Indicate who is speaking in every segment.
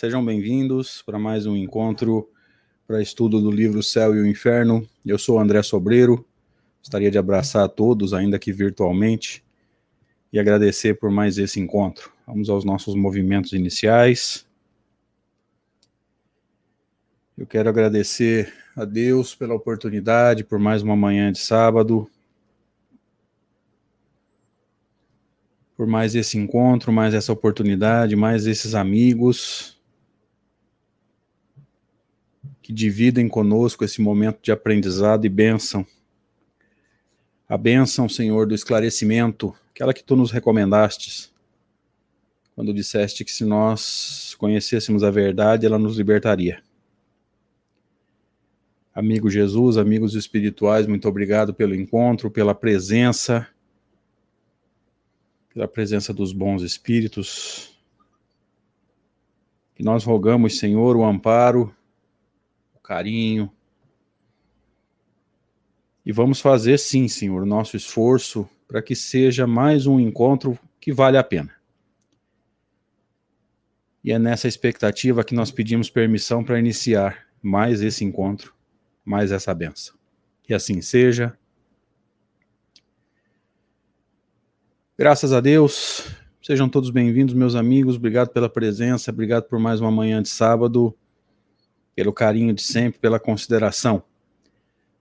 Speaker 1: Sejam bem-vindos para mais um encontro para estudo do livro Céu e o Inferno. Eu sou André Sobreiro, gostaria de abraçar a todos, ainda que virtualmente, e agradecer por mais esse encontro. Vamos aos nossos movimentos iniciais. Eu quero agradecer a Deus pela oportunidade, por mais uma manhã de sábado, por mais esse encontro, mais essa oportunidade, mais esses amigos que dividem conosco esse momento de aprendizado e bênção. A bênção, Senhor, do esclarecimento, aquela que tu nos recomendastes, quando disseste que se nós conhecêssemos a verdade, ela nos libertaria. Amigo Jesus, amigos espirituais, muito obrigado pelo encontro, pela presença pela presença dos bons espíritos. Que nós rogamos, Senhor, o amparo, carinho. E vamos fazer, sim, Senhor, nosso esforço para que seja mais um encontro que vale a pena. E é nessa expectativa que nós pedimos permissão para iniciar mais esse encontro, mais essa benção. Que assim seja. Graças a Deus. Sejam todos bem-vindos, meus amigos. Obrigado pela presença, obrigado por mais uma manhã de sábado, pelo carinho de sempre, pela consideração.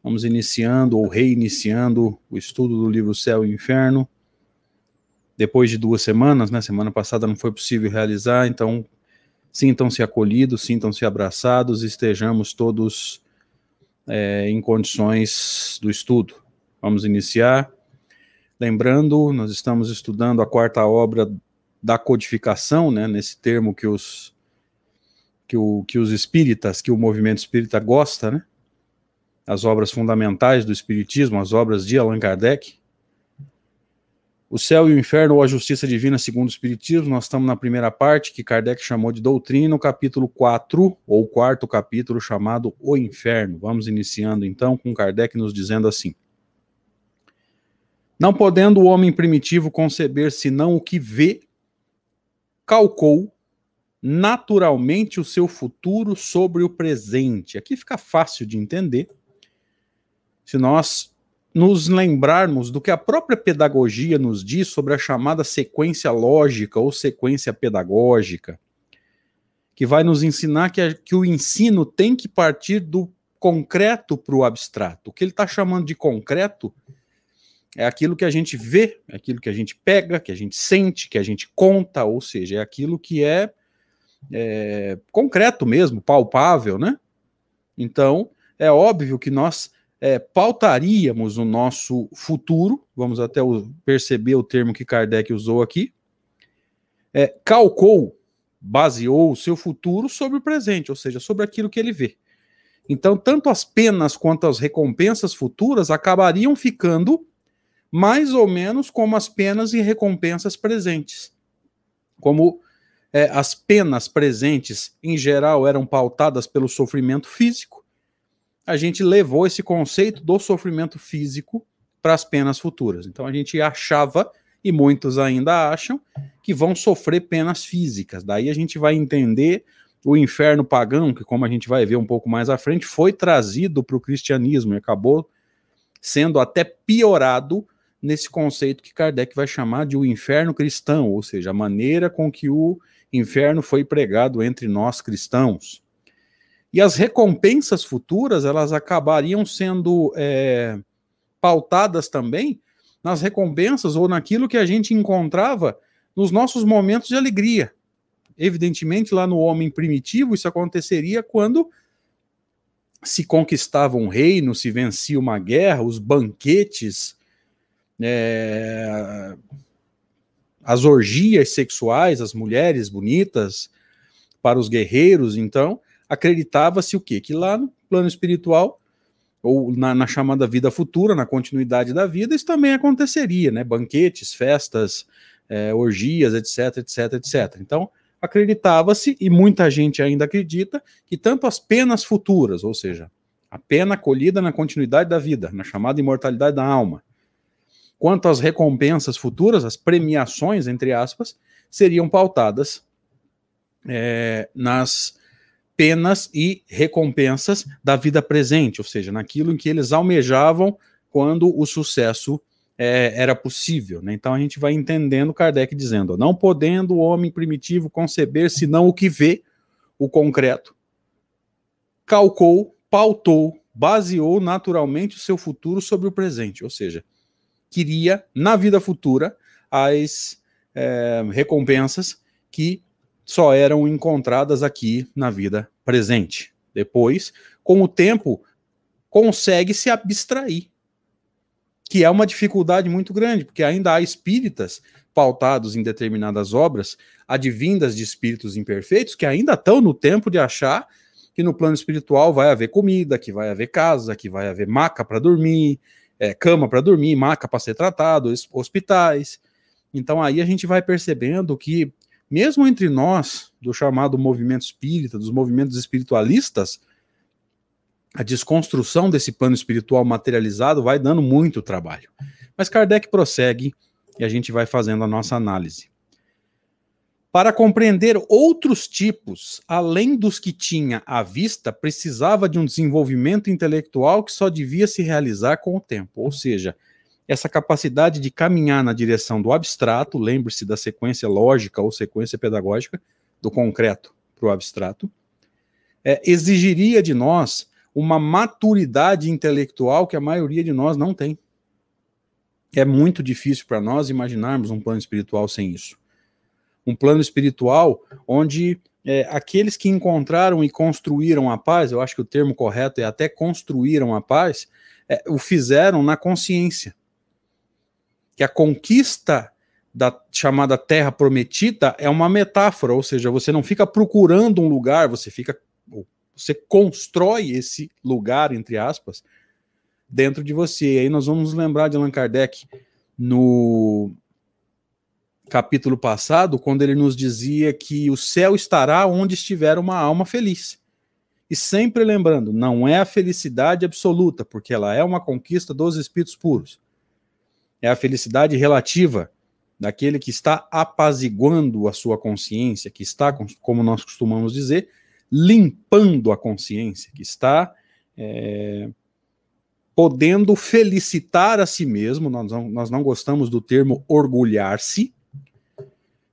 Speaker 1: Vamos iniciando ou reiniciando o estudo do livro Céu e Inferno. Depois de duas semanas, né? Semana passada não foi possível realizar, então sintam-se acolhidos, sintam-se abraçados, estejamos todos é, em condições do estudo. Vamos iniciar Lembrando, nós estamos estudando a quarta obra da codificação, né, nesse termo que os, que, o, que os espíritas, que o movimento espírita gosta, né, as obras fundamentais do espiritismo, as obras de Allan Kardec. O céu e o inferno ou a justiça divina segundo o espiritismo, nós estamos na primeira parte que Kardec chamou de doutrina, o capítulo 4, ou quarto capítulo chamado O Inferno. Vamos iniciando então com Kardec nos dizendo assim: não podendo o homem primitivo conceber senão o que vê, calcou naturalmente o seu futuro sobre o presente. Aqui fica fácil de entender. Se nós nos lembrarmos do que a própria pedagogia nos diz sobre a chamada sequência lógica ou sequência pedagógica, que vai nos ensinar que, a, que o ensino tem que partir do concreto para o abstrato. O que ele está chamando de concreto é aquilo que a gente vê, é aquilo que a gente pega, que a gente sente, que a gente conta, ou seja, é aquilo que é, é concreto mesmo, palpável, né? Então, é óbvio que nós é, pautaríamos o nosso futuro, vamos até o, perceber o termo que Kardec usou aqui, é, calcou, baseou o seu futuro sobre o presente, ou seja, sobre aquilo que ele vê. Então, tanto as penas quanto as recompensas futuras acabariam ficando mais ou menos como as penas e recompensas presentes. Como é, as penas presentes, em geral, eram pautadas pelo sofrimento físico, a gente levou esse conceito do sofrimento físico para as penas futuras. Então a gente achava, e muitos ainda acham, que vão sofrer penas físicas. Daí a gente vai entender o inferno pagão, que, como a gente vai ver um pouco mais à frente, foi trazido para o cristianismo e acabou sendo até piorado nesse conceito que Kardec vai chamar de o inferno cristão, ou seja, a maneira com que o inferno foi pregado entre nós cristãos. E as recompensas futuras, elas acabariam sendo é, pautadas também nas recompensas ou naquilo que a gente encontrava nos nossos momentos de alegria. Evidentemente, lá no homem primitivo, isso aconteceria quando se conquistava um reino, se vencia uma guerra, os banquetes é, as orgias sexuais, as mulheres bonitas para os guerreiros, então acreditava-se o quê? Que lá no plano espiritual ou na, na, chamada vida futura, na continuidade da vida, isso também aconteceria, né? Banquetes, festas, é, orgias, etc, etc, etc. Então, acreditava-se, e muita gente ainda acredita, que tanto as penas futuras, ou seja, a pena colhida na continuidade da vida, na chamada imortalidade da alma, quanto às recompensas futuras, as premiações, entre aspas, seriam pautadas é, nas penas e recompensas da vida presente, ou seja, naquilo em que eles almejavam quando o sucesso é, era possível. Né? Então a gente vai entendendo Kardec dizendo: não podendo o homem primitivo conceber senão o que vê, o concreto, calcou, pautou, baseou naturalmente o seu futuro sobre o presente, ou seja, queria na vida futura as é, recompensas que só eram encontradas aqui na vida presente. Depois, com o tempo, consegue se abstrair, que é uma dificuldade muito grande, porque ainda há espíritas pautados em determinadas obras, advindas de espíritos imperfeitos, que ainda estão no tempo de achar que no plano espiritual vai haver comida, que vai haver casa, que vai haver maca para dormir, é, cama para dormir, maca para ser tratado, hospitais. Então aí a gente vai percebendo que, mesmo entre nós, do chamado movimento espírita, dos movimentos espiritualistas, a desconstrução desse plano espiritual materializado vai dando muito trabalho. Mas Kardec prossegue e a gente vai fazendo a nossa análise. Para compreender outros tipos, além dos que tinha à vista, precisava de um desenvolvimento intelectual que só devia se realizar com o tempo. Ou seja, essa capacidade de caminhar na direção do abstrato, lembre-se da sequência lógica ou sequência pedagógica, do concreto para o abstrato, é, exigiria de nós uma maturidade intelectual que a maioria de nós não tem. É muito difícil para nós imaginarmos um plano espiritual sem isso um plano espiritual onde é, aqueles que encontraram e construíram a paz, eu acho que o termo correto é até construíram a paz, é, o fizeram na consciência. Que a conquista da chamada terra prometida é uma metáfora, ou seja, você não fica procurando um lugar, você fica você constrói esse lugar entre aspas dentro de você. E aí nós vamos lembrar de Allan Kardec no capítulo passado, quando ele nos dizia que o céu estará onde estiver uma alma feliz. E sempre lembrando, não é a felicidade absoluta, porque ela é uma conquista dos espíritos puros. É a felicidade relativa daquele que está apaziguando a sua consciência, que está, como nós costumamos dizer, limpando a consciência, que está é, podendo felicitar a si mesmo. Nós não, nós não gostamos do termo orgulhar-se,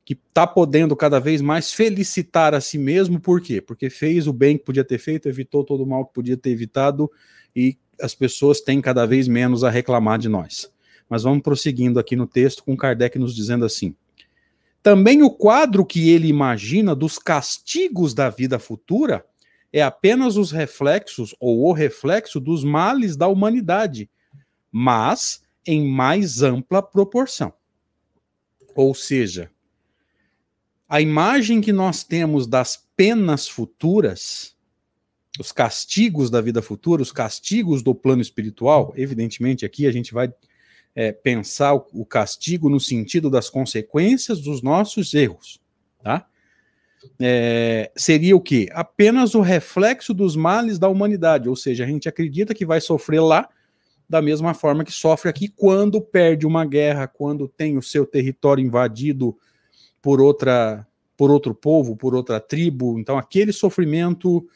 Speaker 1: que está podendo cada vez mais felicitar a si mesmo, por quê? Porque fez o bem que podia ter feito, evitou todo o mal que podia ter evitado e as pessoas têm cada vez menos a reclamar de nós. Mas vamos prosseguindo aqui no texto com Kardec nos dizendo assim: também o quadro que ele imagina dos castigos da vida futura é apenas os reflexos ou o reflexo dos males da humanidade, mas em mais ampla proporção. Ou seja, a imagem que nós temos das penas futuras, os castigos da vida futura, os castigos do plano espiritual, evidentemente aqui a gente vai é, pensar o, castigo no sentido das consequências dos nossos erros, tá? É, seria o que? Apenas o reflexo dos males da humanidade, ou seja, a gente acredita que vai sofrer lá da mesma forma que sofre aqui quando perde uma guerra, quando tem o seu território invadido por outra por outro povo, por outra tribo. Então aquele sofrimento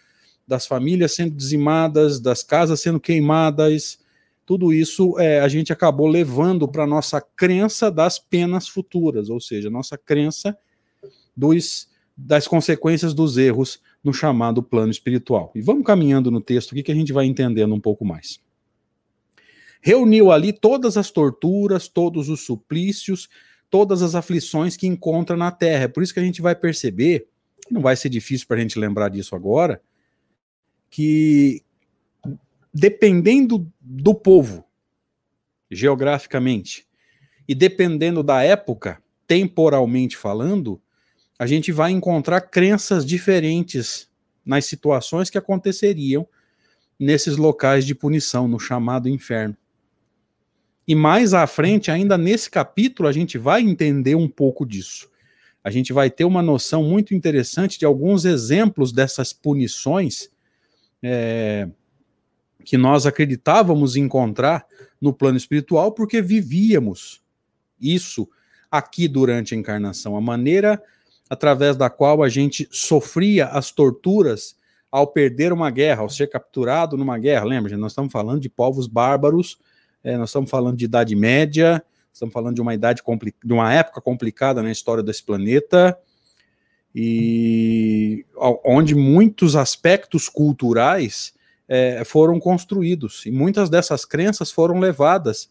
Speaker 1: das famílias sendo dizimadas, das casas sendo queimadas, tudo isso é, a gente acabou levando para nossa crença das penas futuras, ou seja, nossa crença dos, das consequências dos erros no chamado plano espiritual. E vamos caminhando no texto aqui que a gente vai entendendo um pouco mais. Reuniu ali todas as torturas, todos os suplícios, todas as aflições que encontra na terra. É por isso que a gente vai perceber, não vai ser difícil para a gente lembrar disso agora, que dependendo do povo, geograficamente, e dependendo da época, temporalmente falando, a gente vai encontrar crenças diferentes nas situações que aconteceriam nesses locais de punição, no chamado inferno. E mais à frente, ainda nesse capítulo, a gente vai entender um pouco disso. A gente vai ter uma noção muito interessante de alguns exemplos dessas punições é, que nós acreditávamos encontrar no plano espiritual, porque vivíamos isso aqui durante a encarnação. A maneira através da qual a gente sofria as torturas ao perder uma guerra, ao ser capturado numa guerra. Lembra, gente, nós estamos falando de povos bárbaros, é, nós estamos falando de Idade Média, estamos falando de uma idade de uma época complicada na história desse planeta e onde muitos aspectos culturais é, foram construídos e muitas dessas crenças foram levadas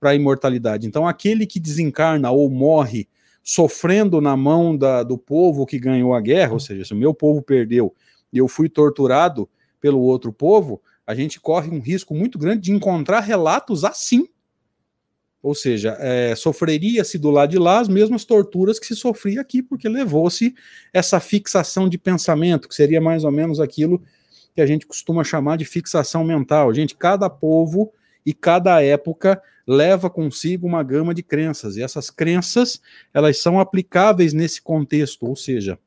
Speaker 1: para a imortalidade. Então, aquele que desencarna ou morre sofrendo na mão da, do povo que ganhou a guerra, ou seja, se o meu povo perdeu e eu fui torturado pelo outro povo, a gente corre um risco muito grande de encontrar relatos assim. Ou seja, é, sofreria-se do lado de lá as mesmas torturas que se sofria aqui, porque levou-se essa fixação de pensamento, que seria mais ou menos aquilo que a gente costuma chamar de fixação mental. Gente, cada povo e cada época leva consigo uma gama de crenças, e essas crenças, elas são aplicáveis nesse contexto, ou seja,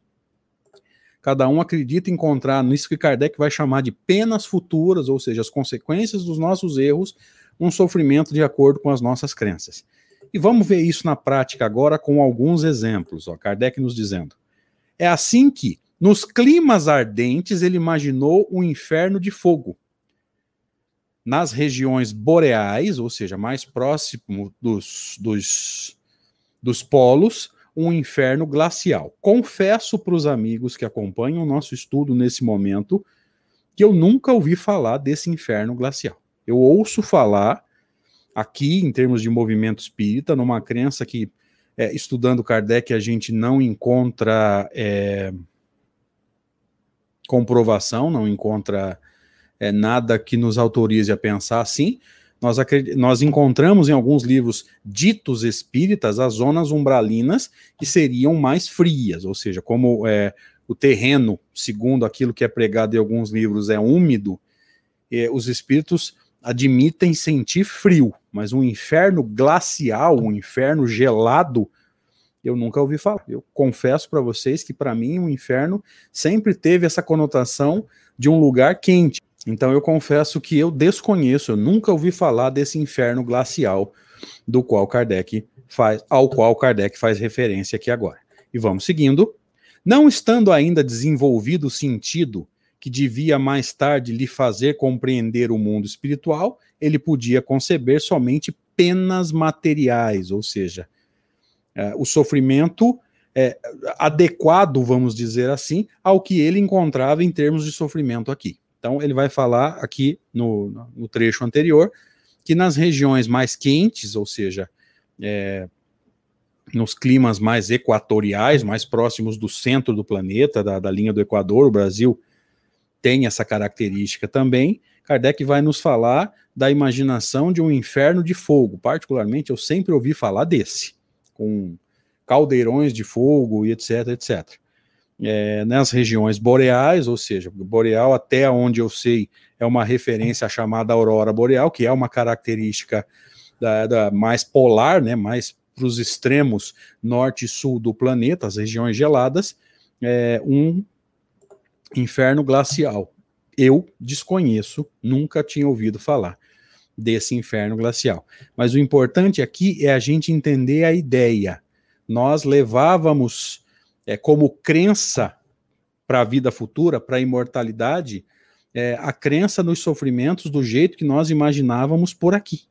Speaker 1: cada um acredita encontrar nisso que Kardec vai chamar de penas futuras, ou seja, as consequências dos nossos erros, um sofrimento de acordo com as nossas crenças. E vamos ver isso na prática agora com alguns exemplos. Ó, Kardec nos dizendo: é assim que, nos climas ardentes, ele imaginou um inferno de fogo. Nas regiões boreais, ou seja, mais próximo dos, dos, dos polos, um inferno glacial. Confesso para os amigos que acompanham o nosso estudo nesse momento que eu nunca ouvi falar desse inferno glacial. Eu ouço falar aqui, em termos de movimento espírita, numa crença que, é, estudando Kardec, a gente não encontra é, comprovação, não encontra é, nada que nos autorize a pensar assim, nós, nós encontramos em alguns livros ditos espíritas as zonas umbralinas que seriam mais frias, ou seja, como é, o terreno, segundo aquilo que é pregado em alguns livros, é úmido, é, os espíritos admitem sentir frio, mas um inferno glacial, um inferno gelado, eu nunca ouvi falar. Eu confesso para vocês que para mim o inferno sempre teve essa conotação de um lugar quente. Então eu confesso que eu desconheço, eu nunca ouvi falar desse inferno glacial do qual Kardec faz, ao qual Kardec faz referência aqui agora. E vamos seguindo. Não estando ainda desenvolvido o sentido que devia mais tarde lhe fazer compreender o mundo espiritual, ele podia conceber somente penas materiais, ou seja, é, o sofrimento é, adequado, vamos dizer assim, ao que ele encontrava em termos de sofrimento aqui. Então, ele vai falar aqui no, no trecho anterior que nas regiões mais quentes, ou seja, é, nos climas mais equatoriais, mais próximos do centro do planeta, da, da, linha do Equador, o Brasil tem essa característica também. Kardec vai nos falar da imaginação de um inferno de fogo. Particularmente, eu sempre ouvi falar desse, com caldeirões de fogo e etc, etc é, nas regiões boreais, ou seja, boreal até onde eu sei é uma referência à chamada aurora boreal, que é uma característica da, da mais polar, né, mais para os extremos norte e sul do planeta, as regiões geladas, é um inferno glacial. Eu desconheço, nunca tinha ouvido falar desse inferno glacial. Mas o importante aqui é a gente entender a ideia. Nós levávamos é, como crença para a vida futura, para a imortalidade, é, a crença nos sofrimentos do jeito que nós imaginávamos por aqui.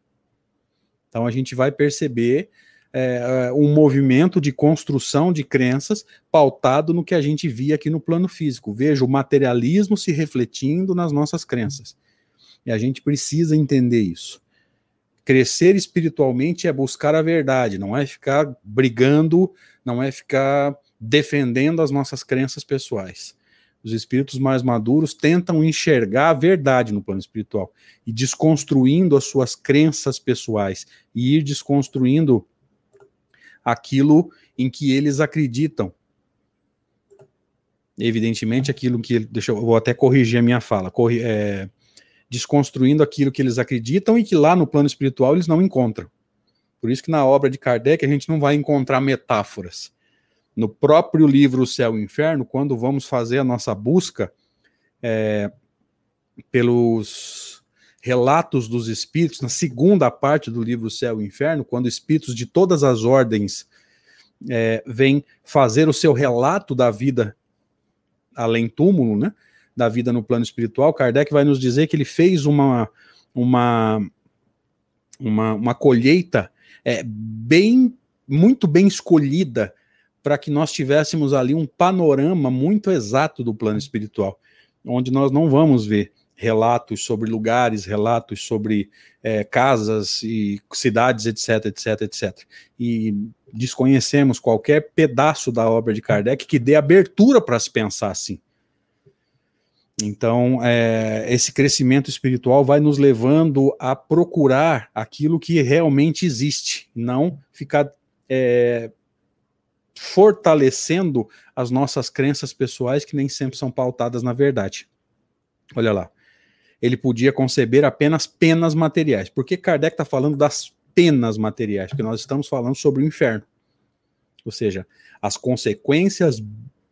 Speaker 1: Então a gente vai perceber é, é, um movimento de construção de crenças pautado no que a gente via aqui no plano físico. Veja o materialismo se refletindo nas nossas crenças. E a gente precisa entender isso. Crescer espiritualmente é buscar a verdade, não é ficar brigando, não é ficar defendendo as nossas crenças pessoais. Os espíritos mais maduros tentam enxergar a verdade no plano espiritual e desconstruindo as suas crenças pessoais e ir desconstruindo aquilo em que eles acreditam. Evidentemente, aquilo que. Deixa eu vou até corrigir a minha fala. Corri, é, desconstruindo aquilo que eles acreditam e que lá no plano espiritual eles não encontram. Por isso que na obra de Kardec a gente não vai encontrar metáforas no próprio livro Céu e Inferno, quando vamos fazer a nossa busca é, pelos relatos dos espíritos, na segunda parte do livro Céu e Inferno, quando espíritos de todas as ordens é, vem fazer o seu relato da vida além túmulo, né? Da vida no plano espiritual, Kardec vai nos dizer que ele fez uma, uma, uma, uma colheita é, bem, muito bem escolhida para que nós tivéssemos ali um panorama muito exato do plano espiritual, onde nós não vamos ver relatos sobre lugares, relatos sobre é, casas e cidades, etc, etc, etc. E desconhecemos qualquer pedaço da obra de Kardec que dê abertura para se pensar assim. Então, é, esse crescimento espiritual vai nos levando a procurar aquilo que realmente existe, não ficar é, fortalecendo as nossas crenças pessoais que nem sempre são pautadas na verdade. Olha lá. Ele podia conceber apenas penas materiais. Por que Kardec está falando das penas materiais? Porque nós estamos falando sobre o inferno. Ou seja, as consequências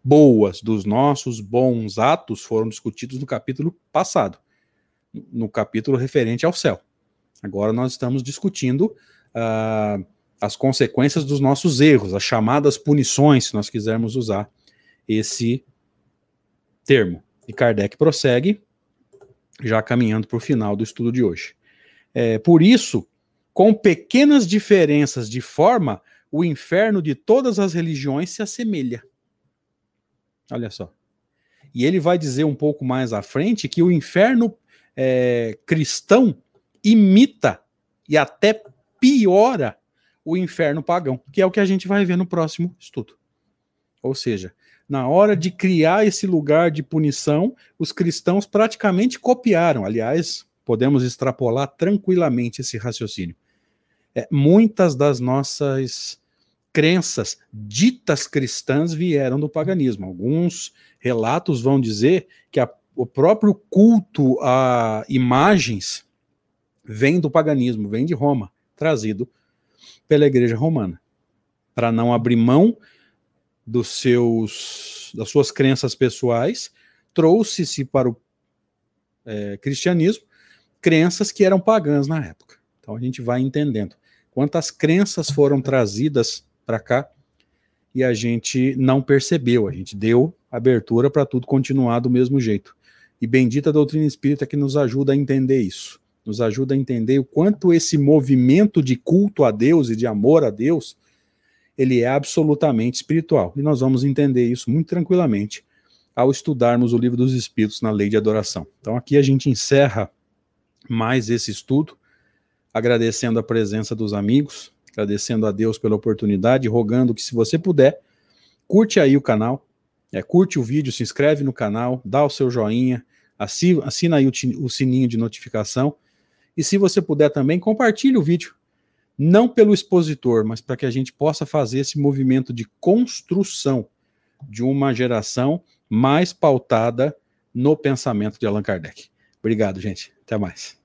Speaker 1: boas dos nossos bons atos foram discutidos no capítulo passado, no capítulo referente ao céu. Agora nós estamos discutindo uh, as consequências dos nossos erros, as chamadas punições, se nós quisermos usar esse termo. E Kardec prossegue, já caminhando para o final do estudo de hoje. É, por isso, com pequenas diferenças de forma, o inferno de todas as religiões se assemelha. Olha só. E ele vai dizer um pouco mais à frente que o inferno é, cristão imita e até piora o inferno pagão, que é o que a gente vai ver no próximo estudo. Ou seja, na hora de criar esse lugar de punição, os cristãos praticamente copiaram. Aliás, podemos extrapolar tranquilamente esse raciocínio. É, muitas das nossas crenças ditas cristãs vieram do paganismo. Alguns relatos vão dizer que a, o próprio culto a imagens vem do paganismo, vem de Roma, trazido pela Igreja Romana, para não abrir mão dos seus, das suas crenças pessoais, trouxe-se para o é, cristianismo crenças que eram pagãs na época. Então a gente vai entendendo quantas crenças foram trazidas para cá e a gente não percebeu, a gente deu abertura para tudo continuar do mesmo jeito. E bendita a doutrina espírita que nos ajuda a entender isso nos ajuda a entender o quanto esse movimento de culto a Deus e de amor a Deus, ele é absolutamente espiritual. E nós vamos entender isso muito tranquilamente ao estudarmos o livro dos Espíritos na lei de adoração. Então aqui a gente encerra mais esse estudo, agradecendo a presença dos amigos, agradecendo a Deus pela oportunidade, rogando que se você puder, curte aí o canal, é, curte o vídeo, se inscreve no canal, dá o seu joinha, assina, aí o, o sininho de notificação e se você puder também, compartilhe o vídeo. Não pelo expositor, mas para que a gente possa fazer esse movimento de construção de uma geração mais pautada no pensamento de Allan Kardec. Obrigado, gente. Até mais.